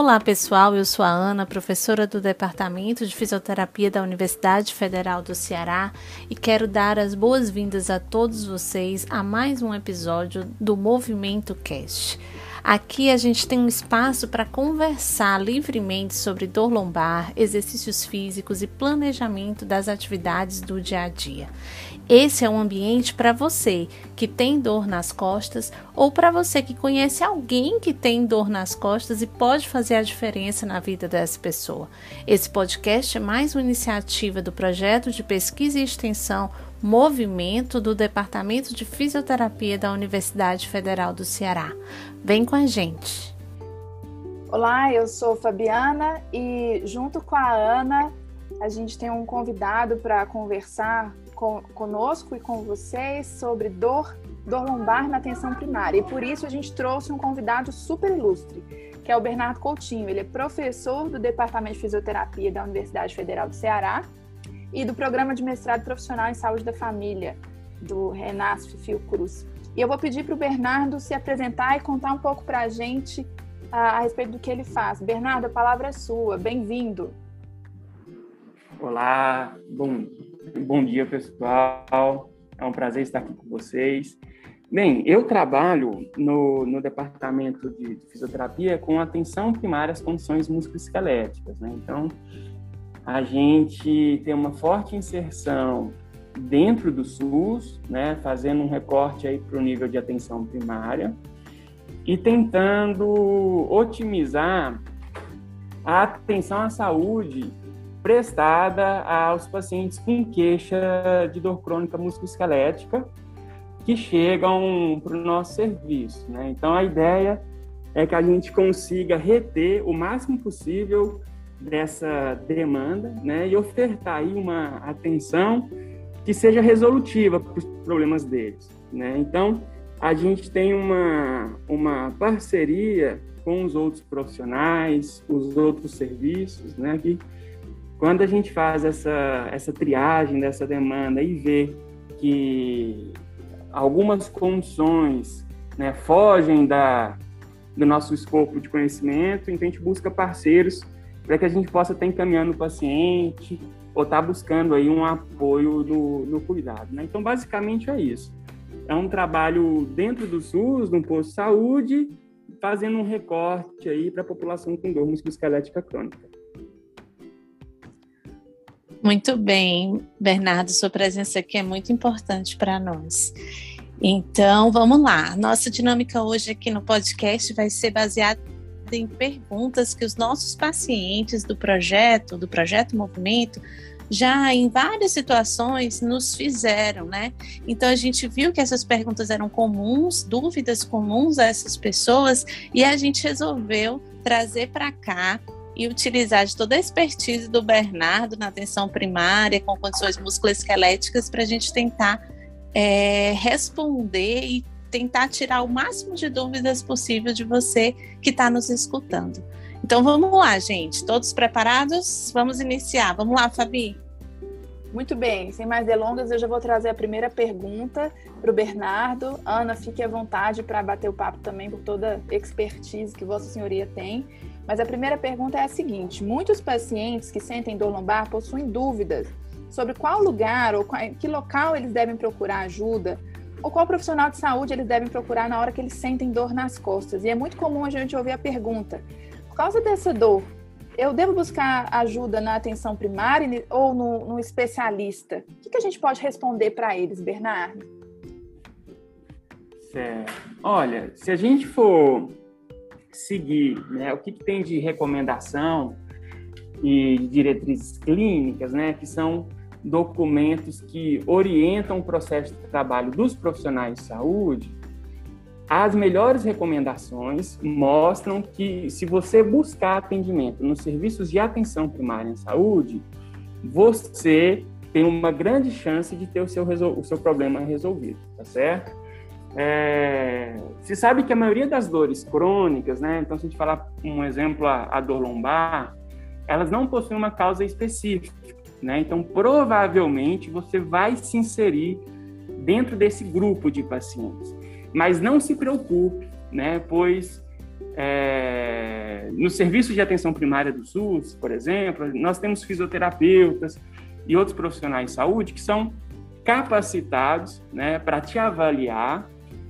Olá pessoal, eu sou a Ana, professora do Departamento de Fisioterapia da Universidade Federal do Ceará e quero dar as boas-vindas a todos vocês a mais um episódio do Movimento Cast. Aqui a gente tem um espaço para conversar livremente sobre dor lombar, exercícios físicos e planejamento das atividades do dia a dia. Esse é um ambiente para você que tem dor nas costas ou para você que conhece alguém que tem dor nas costas e pode fazer a diferença na vida dessa pessoa. Esse podcast é mais uma iniciativa do projeto de pesquisa e extensão movimento do Departamento de Fisioterapia da Universidade Federal do Ceará. Vem com a gente. Olá, eu sou Fabiana e junto com a Ana, a gente tem um convidado para conversar com, conosco e com vocês sobre dor, dor lombar na atenção primária. E por isso a gente trouxe um convidado super ilustre, que é o Bernardo Coutinho. Ele é professor do Departamento de Fisioterapia da Universidade Federal do Ceará e do Programa de Mestrado Profissional em Saúde da Família, do Renasf Fiocruz. E eu vou pedir para o Bernardo se apresentar e contar um pouco para a gente a, a respeito do que ele faz. Bernardo, a palavra é sua. Bem-vindo. Olá, bom, bom dia, pessoal. É um prazer estar aqui com vocês. Bem, eu trabalho no, no departamento de, de fisioterapia com atenção primária às condições musculoesqueléticas, né? Então, a gente tem uma forte inserção dentro do SUS, né, fazendo um recorte aí para o nível de atenção primária e tentando otimizar a atenção à saúde prestada aos pacientes com queixa de dor crônica musculoesquelética que chegam para o nosso serviço. Né? Então, a ideia é que a gente consiga reter o máximo possível dessa demanda né, e ofertar aí uma atenção que seja resolutiva para os problemas deles. Né? Então, a gente tem uma, uma parceria com os outros profissionais, os outros serviços, né, que quando a gente faz essa, essa triagem dessa demanda e vê que algumas condições né, fogem da, do nosso escopo de conhecimento, então a gente busca parceiros para que a gente possa estar encaminhando o paciente ou estar buscando aí um apoio no, no cuidado. Né? Então, basicamente é isso. É um trabalho dentro do SUS, no posto de saúde, fazendo um recorte aí para a população com dor musculoesquelética crônica. Muito bem, Bernardo, sua presença aqui é muito importante para nós. Então, vamos lá. Nossa dinâmica hoje aqui no podcast vai ser baseada em perguntas que os nossos pacientes do projeto, do projeto Movimento, já em várias situações nos fizeram, né? Então a gente viu que essas perguntas eram comuns, dúvidas comuns a essas pessoas, e a gente resolveu trazer para cá e utilizar de toda a expertise do Bernardo na atenção primária, com condições musculoesqueléticas, para a gente tentar é, responder e tentar tirar o máximo de dúvidas possível de você que está nos escutando. Então vamos lá, gente. Todos preparados? Vamos iniciar. Vamos lá, Fabi. Muito bem, sem mais delongas, eu já vou trazer a primeira pergunta para o Bernardo. Ana, fique à vontade para bater o papo também por toda a expertise que Vossa Senhoria tem. Mas a primeira pergunta é a seguinte: muitos pacientes que sentem dor lombar possuem dúvidas sobre qual lugar ou qual, que local eles devem procurar ajuda ou qual profissional de saúde eles devem procurar na hora que eles sentem dor nas costas. E é muito comum a gente ouvir a pergunta: por causa dessa dor, eu devo buscar ajuda na atenção primária ou no, no especialista? O que, que, a gente pode responder para eles, Bernardo? Certo. Olha, se a gente for seguir né, o que, que tem de recomendação e diretrizes clínicas, né, que são documentos que orientam o processo de trabalho dos profissionais de saúde, as melhores recomendações mostram que se você buscar atendimento nos serviços de atenção primária em saúde, você tem uma grande chance de ter o seu, o seu problema resolvido, tá certo? É, se sabe que a maioria das dores crônicas, né? Então, se a gente falar um exemplo, a, a dor lombar, elas não possuem uma causa específica. Né? Então, provavelmente, você vai se inserir dentro desse grupo de pacientes. Mas não se preocupe, né? pois é, no serviço de atenção primária do SUS, por exemplo, nós temos fisioterapeutas e outros profissionais de saúde que são capacitados né, para te avaliar,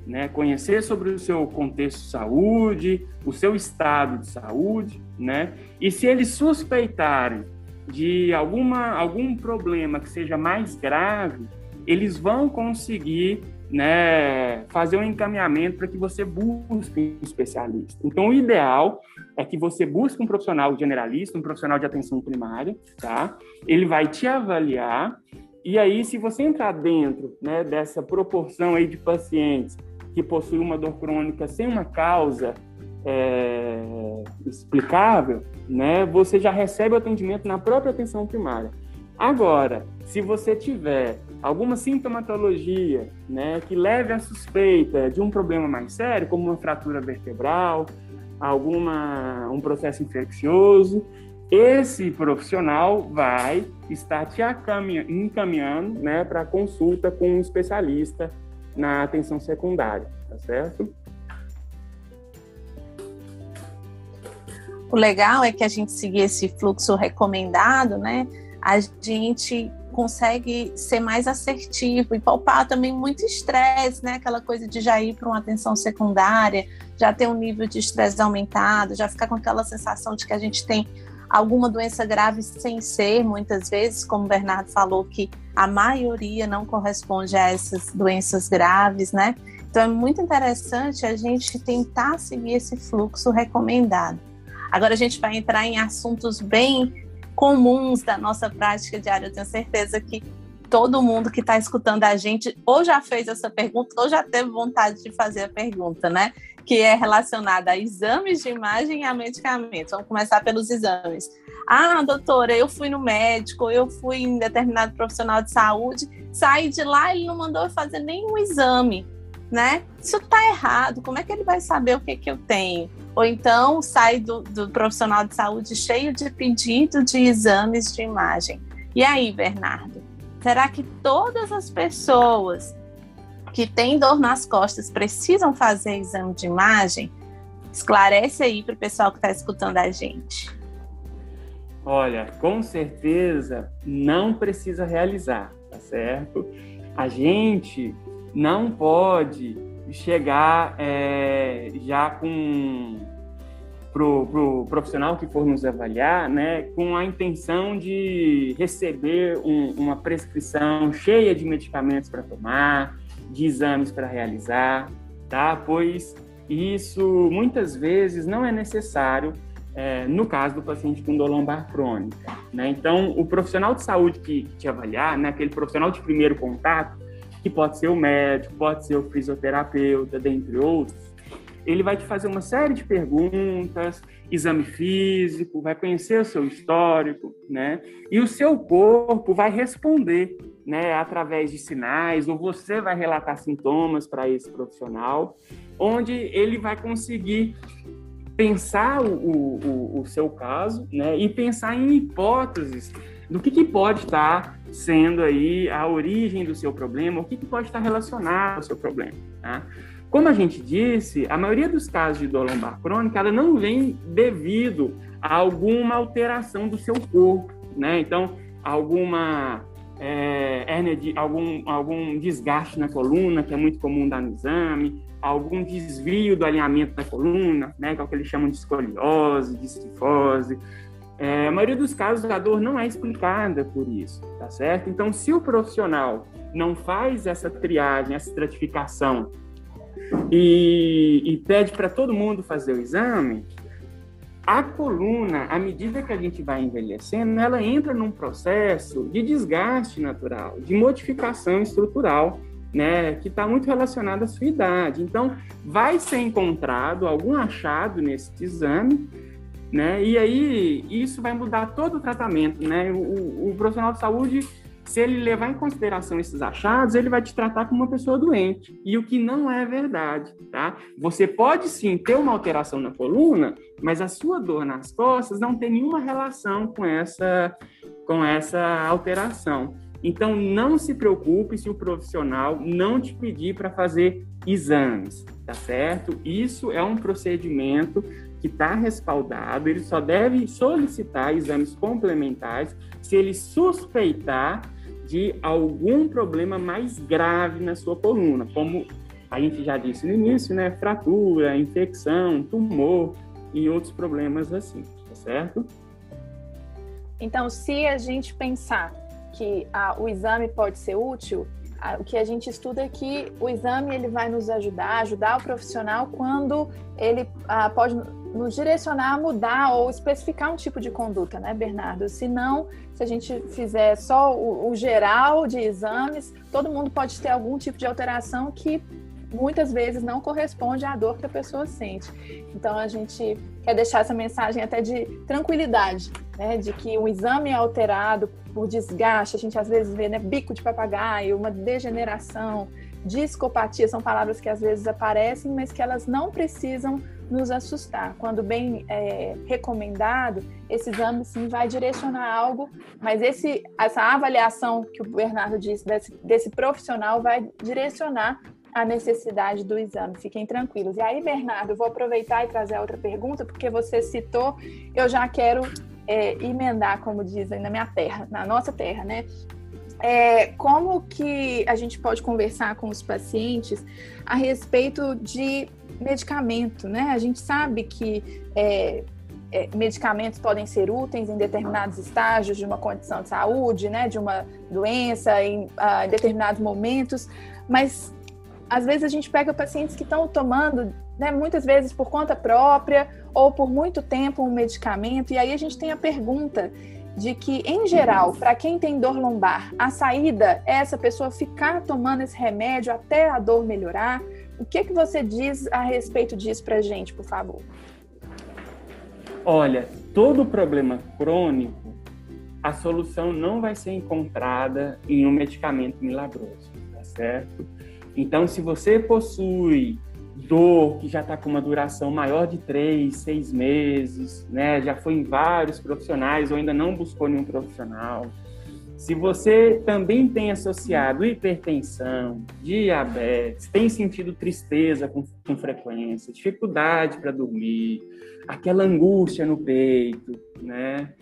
né, conhecer sobre o seu contexto de saúde, o seu estado de saúde, né, e se eles suspeitarem de alguma, algum problema que seja mais grave, eles vão conseguir né, fazer um encaminhamento para que você busque um especialista. Então, o ideal é que você busque um profissional generalista, um profissional de atenção primária, tá? Ele vai te avaliar e aí, se você entrar dentro né, dessa proporção aí de pacientes que possuem uma dor crônica sem uma causa é, explicável, né, você já recebe o atendimento na própria atenção primária. Agora, se você tiver alguma sintomatologia né, que leve à suspeita de um problema mais sério, como uma fratura vertebral, alguma, um processo infeccioso, esse profissional vai estar te encaminhando né, para consulta com um especialista na atenção secundária, tá certo? O legal é que a gente seguir esse fluxo recomendado, né? A gente consegue ser mais assertivo e poupar também muito estresse, né? Aquela coisa de já ir para uma atenção secundária, já ter um nível de estresse aumentado, já ficar com aquela sensação de que a gente tem alguma doença grave sem ser, muitas vezes, como o Bernardo falou, que a maioria não corresponde a essas doenças graves, né? Então é muito interessante a gente tentar seguir esse fluxo recomendado. Agora a gente vai entrar em assuntos bem comuns da nossa prática diária. Eu tenho certeza que todo mundo que está escutando a gente ou já fez essa pergunta ou já teve vontade de fazer a pergunta, né? Que é relacionada a exames de imagem e a medicamentos. Vamos começar pelos exames. Ah, doutora, eu fui no médico, eu fui em determinado profissional de saúde, saí de lá, ele não mandou fazer nenhum exame, né? Isso está errado. Como é que ele vai saber o que, que eu tenho? ou então sai do, do profissional de saúde cheio de pedido de exames de imagem. E aí, Bernardo, será que todas as pessoas que têm dor nas costas precisam fazer exame de imagem? Esclarece aí para o pessoal que está escutando a gente. Olha, com certeza não precisa realizar, tá certo? A gente não pode chegar é, já com pro, pro profissional que for nos avaliar, né, com a intenção de receber um, uma prescrição cheia de medicamentos para tomar, de exames para realizar, tá? Pois isso muitas vezes não é necessário é, no caso do paciente com dor lombar crônica, né? Então, o profissional de saúde que, que te avaliar, né, aquele profissional de primeiro contato, que pode ser o médico, pode ser o fisioterapeuta, dentre outros, ele vai te fazer uma série de perguntas, exame físico, vai conhecer o seu histórico, né? E o seu corpo vai responder, né, através de sinais, ou você vai relatar sintomas para esse profissional, onde ele vai conseguir pensar o, o, o, seu caso, né, e pensar em hipóteses do que, que pode estar sendo aí a origem do seu problema, o que, que pode estar relacionado ao seu problema, tá? Como a gente disse, a maioria dos casos de dor lombar crônica ela não vem devido a alguma alteração do seu corpo, né? Então, alguma é, hérnia de algum algum desgaste na coluna, que é muito comum dar no exame, algum desvio do alinhamento da coluna, né? Que é o que eles chamam de escoliose, de estifose. É, a maioria dos casos a dor não é explicada por isso, tá certo? Então, se o profissional não faz essa triagem, essa estratificação e, e pede para todo mundo fazer o exame, a coluna, à medida que a gente vai envelhecendo, ela entra num processo de desgaste natural, de modificação estrutural, né, que está muito relacionado à sua idade. Então, vai ser encontrado algum achado nesse exame, né, e aí isso vai mudar todo o tratamento, né. O, o profissional de saúde se ele levar em consideração esses achados, ele vai te tratar como uma pessoa doente. E o que não é verdade, tá? Você pode sim ter uma alteração na coluna, mas a sua dor nas costas não tem nenhuma relação com essa, com essa alteração. Então, não se preocupe se o profissional não te pedir para fazer exames, tá certo? Isso é um procedimento que está respaldado, ele só deve solicitar exames complementares se ele suspeitar de algum problema mais grave na sua coluna, como a gente já disse no início, né? Fratura, infecção, tumor e outros problemas assim, tá certo? Então, se a gente pensar que o exame pode ser útil, o que a gente estuda é que o exame ele vai nos ajudar, ajudar o profissional quando ele ah, pode nos direcionar a mudar ou especificar um tipo de conduta, né, Bernardo? Se não, se a gente fizer só o, o geral de exames, todo mundo pode ter algum tipo de alteração que muitas vezes não corresponde à dor que a pessoa sente. Então a gente quer deixar essa mensagem até de tranquilidade, né, de que o exame é alterado por desgaste, a gente às vezes vê né, bico de papagaio, uma degeneração, discopatia, são palavras que às vezes aparecem, mas que elas não precisam nos assustar. Quando bem é, recomendado, esse exame sim vai direcionar algo, mas esse, essa avaliação que o Bernardo disse desse, desse profissional vai direcionar a necessidade do exame. Fiquem tranquilos. E aí, Bernardo, eu vou aproveitar e trazer outra pergunta, porque você citou, eu já quero é, emendar, como dizem, na minha terra, na nossa terra, né? É, como que a gente pode conversar com os pacientes a respeito de medicamento, né? A gente sabe que é, é, medicamentos podem ser úteis em determinados estágios de uma condição de saúde, né? De uma doença em, uh, em determinados momentos, mas às vezes a gente pega pacientes que estão tomando, né, muitas vezes por conta própria ou por muito tempo um medicamento, e aí a gente tem a pergunta de que, em geral, para quem tem dor lombar, a saída é essa pessoa ficar tomando esse remédio até a dor melhorar. O que, que você diz a respeito disso para gente, por favor? Olha, todo problema crônico, a solução não vai ser encontrada em um medicamento milagroso, tá certo? Então, se você possui dor que já está com uma duração maior de três, seis meses, né? Já foi em vários profissionais ou ainda não buscou nenhum profissional. Se você também tem associado hipertensão, diabetes, tem sentido tristeza com, com frequência, dificuldade para dormir, aquela angústia no peito, né?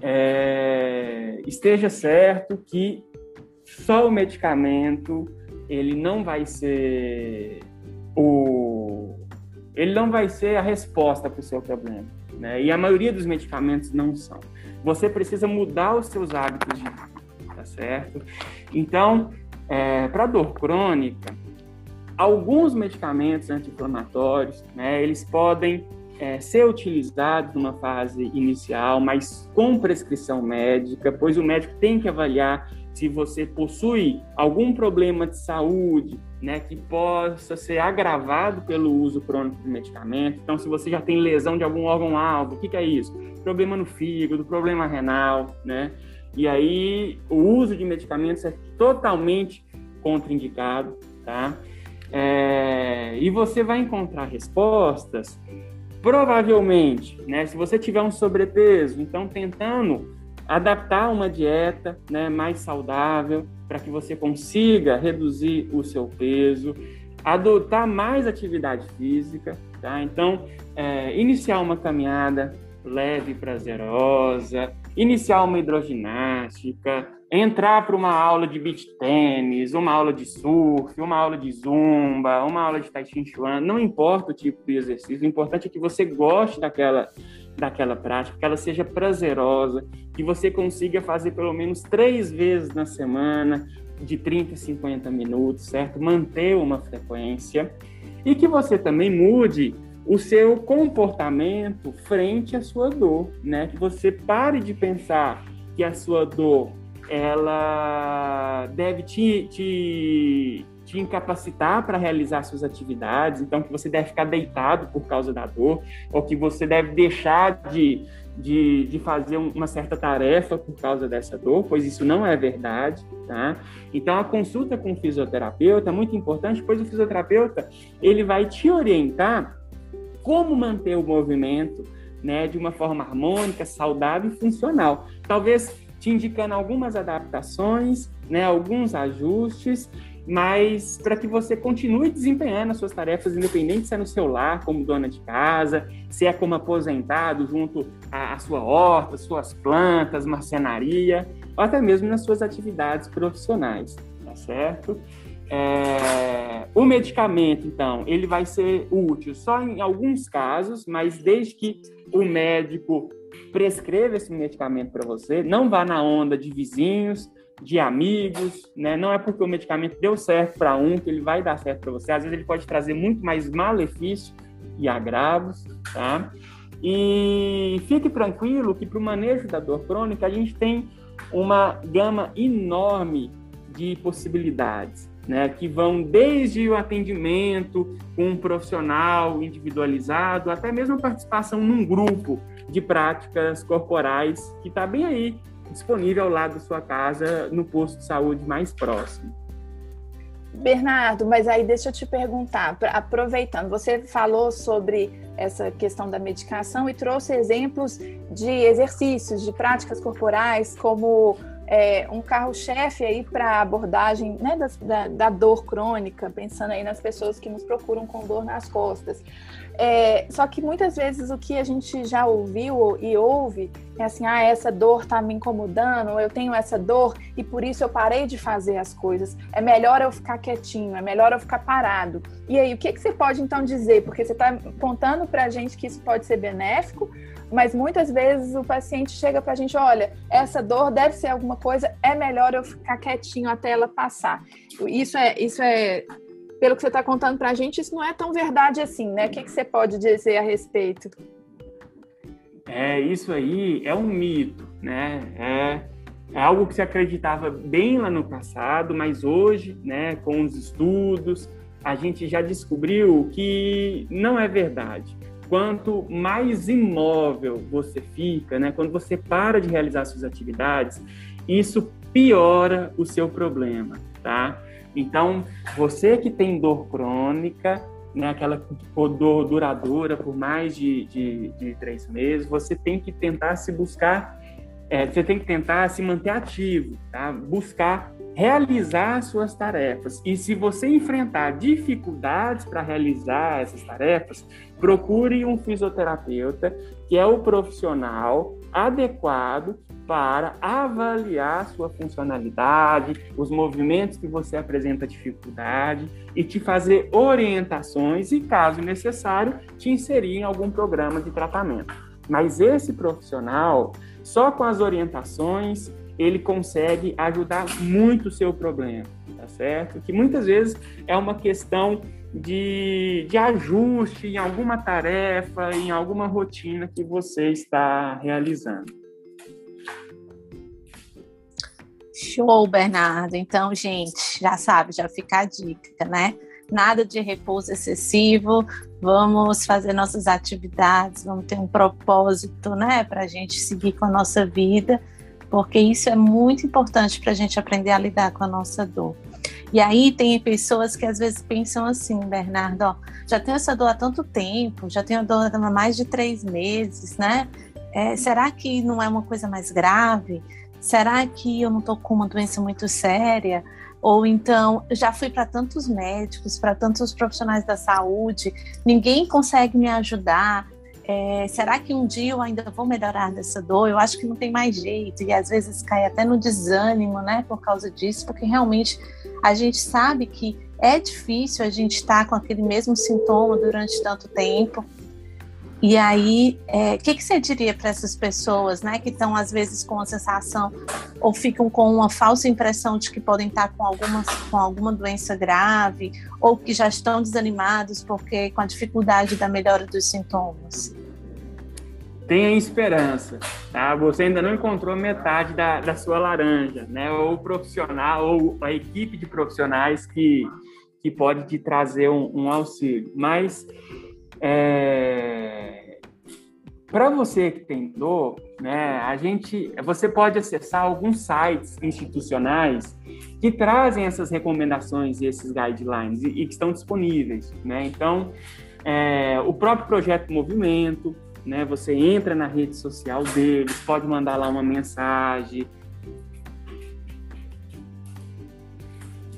É, esteja certo que só o medicamento ele não vai ser o ele não vai ser a resposta para o seu problema, né? E a maioria dos medicamentos não são. Você precisa mudar os seus hábitos de vida, tá certo? Então, é, para dor crônica, alguns medicamentos anti-inflamatórios, né? Eles podem é, ser utilizados numa fase inicial, mas com prescrição médica, pois o médico tem que avaliar se você possui algum problema de saúde, né, que possa ser agravado pelo uso crônico de medicamento. Então, se você já tem lesão de algum órgão-alvo, o que, que, é isso? Problema no fígado, problema renal, né? E aí, o uso de medicamentos é totalmente contraindicado, tá? É, e você vai encontrar respostas, provavelmente, né? Se você tiver um sobrepeso, então tentando adaptar uma dieta né, mais saudável para que você consiga reduzir o seu peso, adotar mais atividade física, tá? Então, é, iniciar uma caminhada leve e prazerosa, iniciar uma hidroginástica, entrar para uma aula de beach tênis, uma aula de surf, uma aula de zumba, uma aula de tai chi chuan, não importa o tipo de exercício, o importante é que você goste daquela daquela prática, que ela seja prazerosa, que você consiga fazer pelo menos três vezes na semana, de 30 a 50 minutos, certo? Manter uma frequência e que você também mude o seu comportamento frente à sua dor, né? Que você pare de pensar que a sua dor ela deve te, te, te incapacitar para realizar suas atividades, então que você deve ficar deitado por causa da dor, ou que você deve deixar de, de, de fazer uma certa tarefa por causa dessa dor, pois isso não é verdade, tá? Então a consulta com o fisioterapeuta é muito importante, pois o fisioterapeuta ele vai te orientar como manter o movimento, né, de uma forma harmônica, saudável e funcional. Talvez te indicando algumas adaptações, né, alguns ajustes mas para que você continue desempenhando as suas tarefas, independente se é no seu lar, como dona de casa, se é como aposentado, junto à, à sua horta, suas plantas, marcenaria, ou até mesmo nas suas atividades profissionais, tá certo? É, o medicamento, então, ele vai ser útil só em alguns casos, mas desde que o médico prescreva esse medicamento para você, não vá na onda de vizinhos, de amigos, né? Não é porque o medicamento deu certo para um que ele vai dar certo para você. Às vezes ele pode trazer muito mais malefício e agravos, tá? E fique tranquilo que para o manejo da dor crônica a gente tem uma gama enorme de possibilidades, né? Que vão desde o atendimento com um profissional individualizado até mesmo a participação num grupo de práticas corporais que está bem aí disponível ao lado da sua casa no posto de saúde mais próximo. Bernardo, mas aí deixa eu te perguntar, aproveitando, você falou sobre essa questão da medicação e trouxe exemplos de exercícios, de práticas corporais, como é, um carro-chefe aí para abordagem né, da, da, da, dor crônica, pensando aí nas pessoas que nos procuram com dor nas costas. É, só que muitas vezes o que a gente já ouviu e ouve é assim, ah, essa dor está me incomodando, eu tenho essa dor e por isso eu parei de fazer as coisas. É melhor eu ficar quietinho, é melhor eu ficar parado. E aí, o que, que você pode então dizer? Porque você está contando para a gente que isso pode ser benéfico, mas muitas vezes o paciente chega para a gente, olha, essa dor deve ser alguma coisa, é melhor eu ficar quietinho até ela passar. Isso é, isso é, pelo que você está contando para a gente, isso não é tão verdade assim, né? O que, que você pode dizer a respeito? É, isso aí é um mito, né? É, é algo que se acreditava bem lá no passado, mas hoje, né, com os estudos, a gente já descobriu que não é verdade quanto mais imóvel você fica, né, quando você para de realizar suas atividades, isso piora o seu problema, tá? Então, você que tem dor crônica, né, aquela dor duradoura por mais de, de, de três meses, você tem que tentar se buscar, é, você tem que tentar se manter ativo, tá? Buscar realizar suas tarefas. E se você enfrentar dificuldades para realizar essas tarefas, procure um fisioterapeuta, que é o profissional adequado para avaliar sua funcionalidade, os movimentos que você apresenta dificuldade e te fazer orientações e, caso necessário, te inserir em algum programa de tratamento. Mas esse profissional, só com as orientações ele consegue ajudar muito o seu problema, tá certo? Que muitas vezes é uma questão de, de ajuste em alguma tarefa, em alguma rotina que você está realizando. Show, Bernardo. Então, gente, já sabe, já fica a dica, né? Nada de repouso excessivo, vamos fazer nossas atividades, vamos ter um propósito, né, para a gente seguir com a nossa vida porque isso é muito importante para a gente aprender a lidar com a nossa dor. E aí tem pessoas que às vezes pensam assim, Bernardo, ó, já tenho essa dor há tanto tempo, já tenho dor há mais de três meses, né? É, será que não é uma coisa mais grave? Será que eu não estou com uma doença muito séria? Ou então, já fui para tantos médicos, para tantos profissionais da saúde, ninguém consegue me ajudar. É, será que um dia eu ainda vou melhorar dessa dor? Eu acho que não tem mais jeito, e às vezes cai até no desânimo, né, por causa disso, porque realmente a gente sabe que é difícil a gente estar com aquele mesmo sintoma durante tanto tempo. E aí, o é, que, que você diria para essas pessoas, né, que estão às vezes com a sensação ou ficam com uma falsa impressão de que podem estar com alguma, com alguma doença grave ou que já estão desanimados porque com a dificuldade da melhora dos sintomas? Tenha esperança, tá? Você ainda não encontrou metade da, da sua laranja, né? Ou o profissional ou a equipe de profissionais que que pode te trazer um, um auxílio, mas é... Para você que tem dor, né, a gente, você pode acessar alguns sites institucionais que trazem essas recomendações e esses guidelines e, e que estão disponíveis, né? Então, é, o próprio projeto Movimento, né? Você entra na rede social deles, pode mandar lá uma mensagem,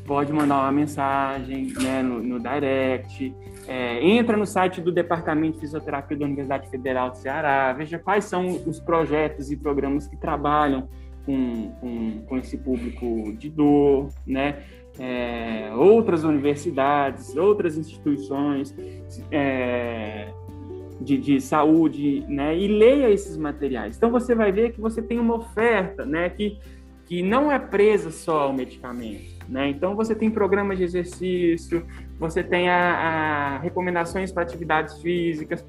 pode mandar uma mensagem né, no, no direct, é, entra no site do Departamento de Fisioterapia da Universidade Federal do Ceará, veja quais são os projetos e programas que trabalham com, com, com esse público de dor, né? É, outras universidades, outras instituições é, de, de, saúde, né? E leia esses materiais. Então você vai ver que você tem uma oferta, né? Que, que não é presa só ao medicamento. Né? Então, você tem programas de exercício, você tem a, a recomendações para atividades físicas,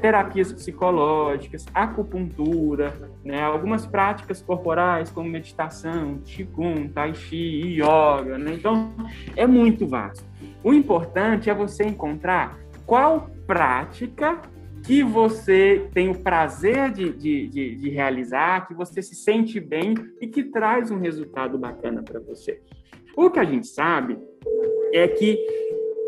terapias psicológicas, acupuntura, né? algumas práticas corporais, como meditação, qigong, tai chi, yoga. Né? Então, é muito vasto. O importante é você encontrar qual prática que você tem o prazer de, de, de, de, realizar, que você se sente bem e que traz um resultado bacana para você. O que a gente sabe é que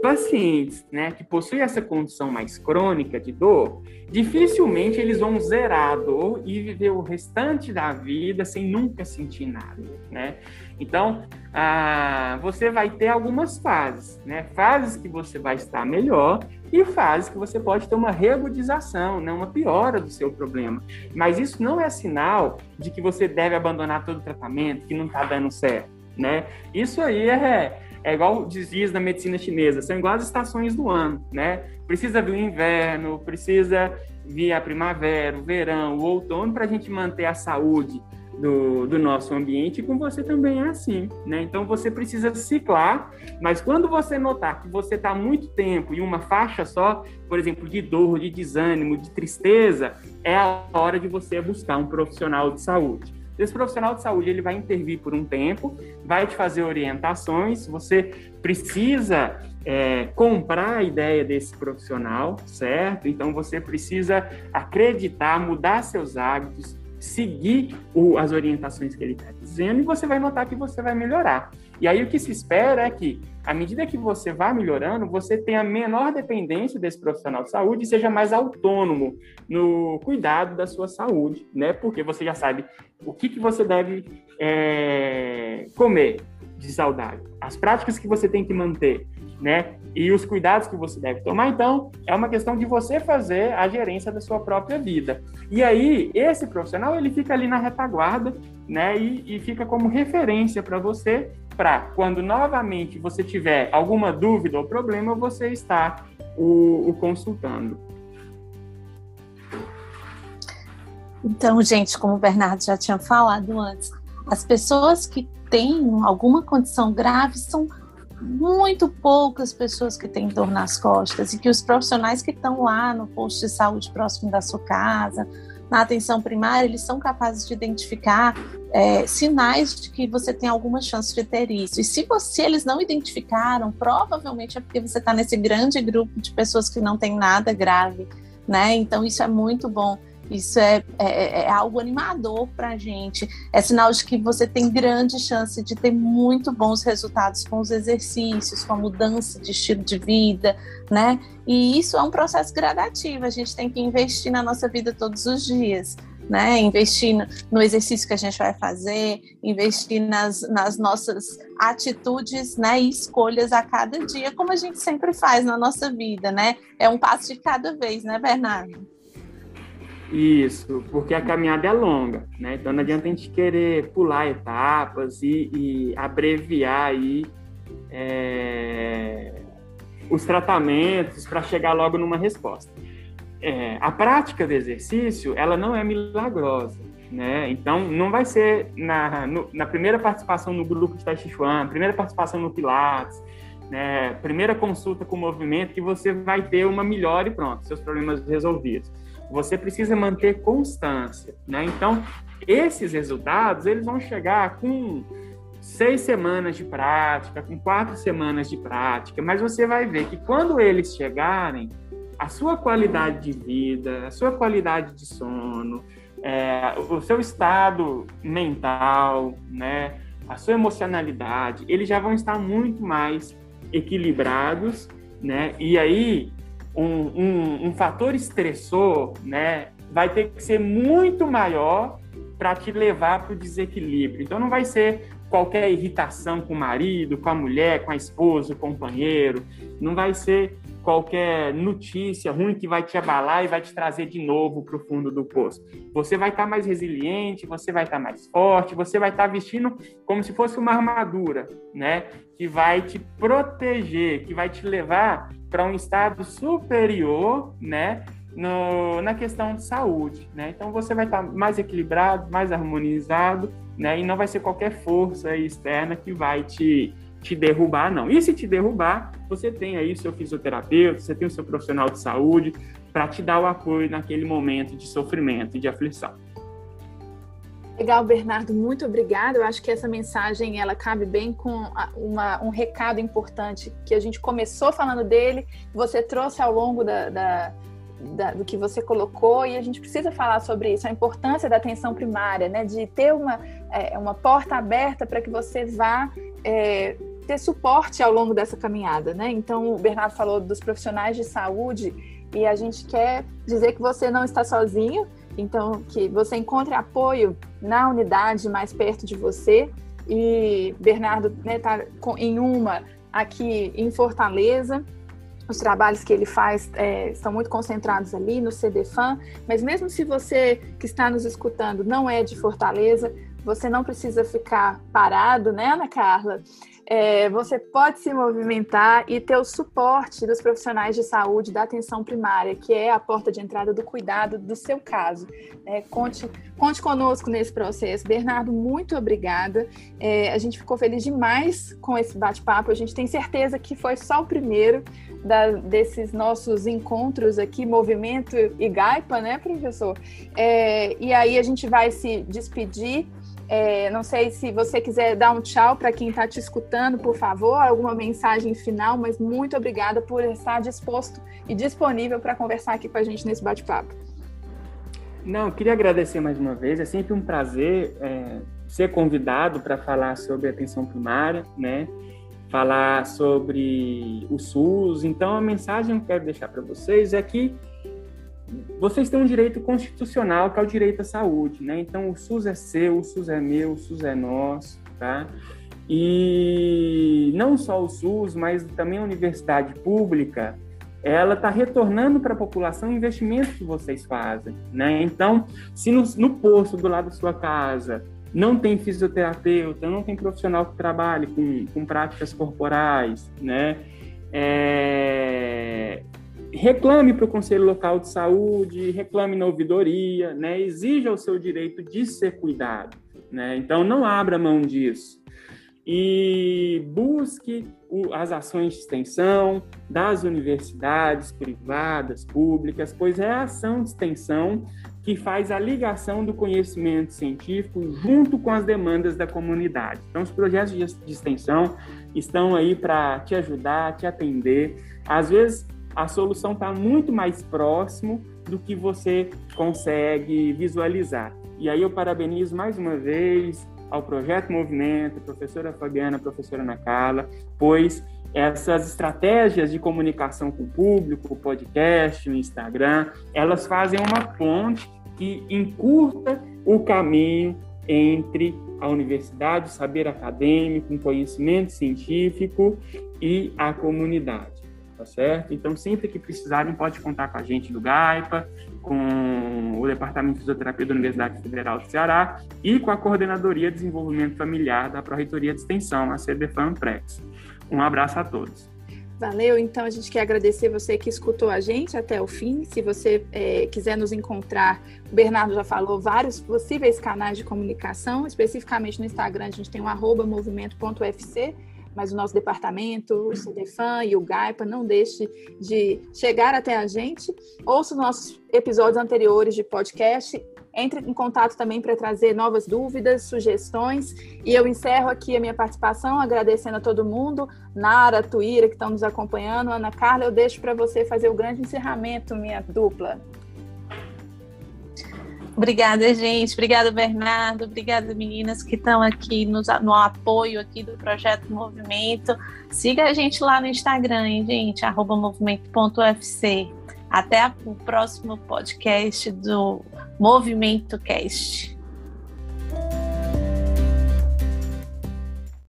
pacientes né, que possuem essa condição mais crônica de dor, dificilmente eles vão zerar a dor e viver o restante da vida sem nunca sentir nada, né? Então, ah, você vai ter algumas fases, né? Fases que você vai estar melhor e fases que você pode ter uma reagudização, né? uma piora do seu problema. Mas isso não é sinal de que você deve abandonar todo o tratamento, que não está dando certo né? Isso aí é, é igual dizias da medicina chinesa, são igual as estações do ano, né? Precisa vir o inverno, precisa vir a primavera, o verão, o outono para a gente manter a saúde do, do, nosso ambiente e com você também é assim, né? Então você precisa ciclar, mas quando você notar que você está muito tempo em uma faixa só, por exemplo, de dor, de desânimo, de tristeza, é a hora de você buscar um profissional de saúde. Esse profissional de saúde ele vai intervir por um tempo, vai te fazer orientações. Você precisa é, comprar a ideia desse profissional, certo? Então você precisa acreditar, mudar seus hábitos, seguir o, as orientações que ele está dizendo e você vai notar que você vai melhorar. E aí o que se espera é que, à medida que você vá melhorando, você tenha menor dependência desse profissional de saúde e seja mais autônomo no cuidado da sua saúde, né? Porque você já sabe o que, que você deve é, comer de saudável, as práticas que você tem que manter, né? E os cuidados que você deve tomar. Então, é uma questão de você fazer a gerência da sua própria vida. E aí, esse profissional, ele fica ali na retaguarda, né? E, e fica como referência para você para quando novamente você tiver alguma dúvida ou problema, você está o, o consultando. Então, gente, como o Bernardo já tinha falado antes, as pessoas que têm alguma condição grave são muito poucas pessoas que têm dor nas costas e que os profissionais que estão lá no posto de saúde próximo da sua casa, na atenção primária, eles são capazes de identificar é, sinais de que você tem alguma chance de ter isso. E se você eles não identificaram, provavelmente é porque você está nesse grande grupo de pessoas que não tem nada grave, né? Então isso é muito bom. Isso é, é, é algo animador para a gente. É sinal de que você tem grande chance de ter muito bons resultados com os exercícios, com a mudança de estilo de vida, né? E isso é um processo gradativo. A gente tem que investir na nossa vida todos os dias né? Investir no exercício que a gente vai fazer, investir nas, nas nossas atitudes, né? E escolhas a cada dia, como a gente sempre faz na nossa vida, né? É um passo de cada vez, né, Bernardo? Isso, porque a caminhada é longa, né? Então não adianta a gente querer pular etapas e, e abreviar aí é, os tratamentos para chegar logo numa resposta é, a prática do exercício ela não é milagrosa, né? Então não vai ser na, no, na primeira participação no grupo de Tai Chi Chuan, primeira participação no Pilates, né? Primeira consulta com o movimento que você vai ter uma melhora e pronto, seus problemas resolvidos. Você precisa manter constância, né? Então esses resultados eles vão chegar com seis semanas de prática, com quatro semanas de prática, mas você vai ver que quando eles chegarem a sua qualidade de vida, a sua qualidade de sono, é, o seu estado mental, né, a sua emocionalidade, eles já vão estar muito mais equilibrados, né? E aí um, um, um fator estressor, né, vai ter que ser muito maior para te levar para o desequilíbrio. Então não vai ser qualquer irritação com o marido, com a mulher, com a esposa, o companheiro, não vai ser qualquer notícia ruim que vai te abalar e vai te trazer de novo para o fundo do poço. Você vai estar tá mais resiliente, você vai estar tá mais forte, você vai estar tá vestindo como se fosse uma armadura, né? Que vai te proteger, que vai te levar para um estado superior, né? No, na questão de saúde, né? Então você vai estar mais equilibrado, mais harmonizado, né? E não vai ser qualquer força externa que vai te te derrubar, não. E se te derrubar, você tem aí o seu fisioterapeuta, você tem o seu profissional de saúde para te dar o apoio naquele momento de sofrimento e de aflição. Legal, Bernardo, muito obrigada. Eu acho que essa mensagem ela cabe bem com uma, um recado importante que a gente começou falando dele, você trouxe ao longo da, da, da, do que você colocou e a gente precisa falar sobre isso, a importância da atenção primária, né, de ter uma, é, uma porta aberta para que você vá é, ter suporte ao longo dessa caminhada, né? Então, o Bernardo falou dos profissionais de saúde e a gente quer dizer que você não está sozinho, então que você encontre apoio na unidade mais perto de você. E Bernardo está né, tá em uma aqui em Fortaleza. Os trabalhos que ele faz é, estão muito concentrados ali no CDFAM, mas mesmo se você que está nos escutando não é de Fortaleza, você não precisa ficar parado, né, Ana Carla? É, você pode se movimentar e ter o suporte dos profissionais de saúde da atenção primária, que é a porta de entrada do cuidado do seu caso. É, conte, conte conosco nesse processo. Bernardo, muito obrigada. É, a gente ficou feliz demais com esse bate-papo. A gente tem certeza que foi só o primeiro da, desses nossos encontros aqui, Movimento e Gaipa, né, professor? É, e aí a gente vai se despedir é, não sei se você quiser dar um tchau para quem está te escutando, por favor, alguma mensagem final, mas muito obrigada por estar disposto e disponível para conversar aqui com a gente nesse bate-papo. Não, queria agradecer mais uma vez. É sempre um prazer é, ser convidado para falar sobre atenção primária, né? Falar sobre o SUS. Então, a mensagem que eu quero deixar para vocês é que vocês têm um direito constitucional que é o direito à saúde, né? Então o SUS é seu, o SUS é meu, o SUS é nosso, tá? E não só o SUS, mas também a universidade pública, ela está retornando para a população investimento que vocês fazem, né? Então, se no, no posto do lado da sua casa não tem fisioterapeuta, não tem profissional que trabalhe com, com práticas corporais, né? É, reclame para o Conselho Local de Saúde, reclame na ouvidoria, né? exija o seu direito de ser cuidado. Né? Então, não abra mão disso. E busque as ações de extensão das universidades privadas, públicas, pois é a ação de extensão que faz a ligação do conhecimento científico junto com as demandas da comunidade. Então, os projetos de extensão estão aí para te ajudar, te atender. Às vezes, a solução está muito mais próximo do que você consegue visualizar. E aí eu parabenizo mais uma vez ao Projeto Movimento, professora Fabiana, professora Ana Carla, pois essas estratégias de comunicação com o público, o podcast, o Instagram, elas fazem uma ponte que encurta o caminho entre a universidade, o saber acadêmico, o conhecimento científico e a comunidade tá certo? Então, sempre que precisarem, pode contar com a gente do GAIPA, com o Departamento de Fisioterapia da Universidade Federal do Ceará e com a Coordenadoria de Desenvolvimento Familiar da Pró-Reitoria de Extensão, a CDFAM-PREX. Um abraço a todos. Valeu, então a gente quer agradecer você que escutou a gente até o fim. Se você é, quiser nos encontrar, o Bernardo já falou vários possíveis canais de comunicação, especificamente no Instagram, a gente tem um arroba movimento.ufc mas o nosso departamento, o CDFAN e o GAIPA, não deixe de chegar até a gente. Ouça os nossos episódios anteriores de podcast. Entre em contato também para trazer novas dúvidas, sugestões. E eu encerro aqui a minha participação agradecendo a todo mundo, Nara, Tuíra, que estão nos acompanhando. Ana Carla, eu deixo para você fazer o grande encerramento, minha dupla. Obrigada, gente. Obrigada, Bernardo. Obrigada, meninas que estão aqui no, no, apoio aqui do Projeto Movimento. Siga a gente lá no Instagram, hein, gente? Arroba movimento.ufc. Até o próximo podcast do Movimento Cast.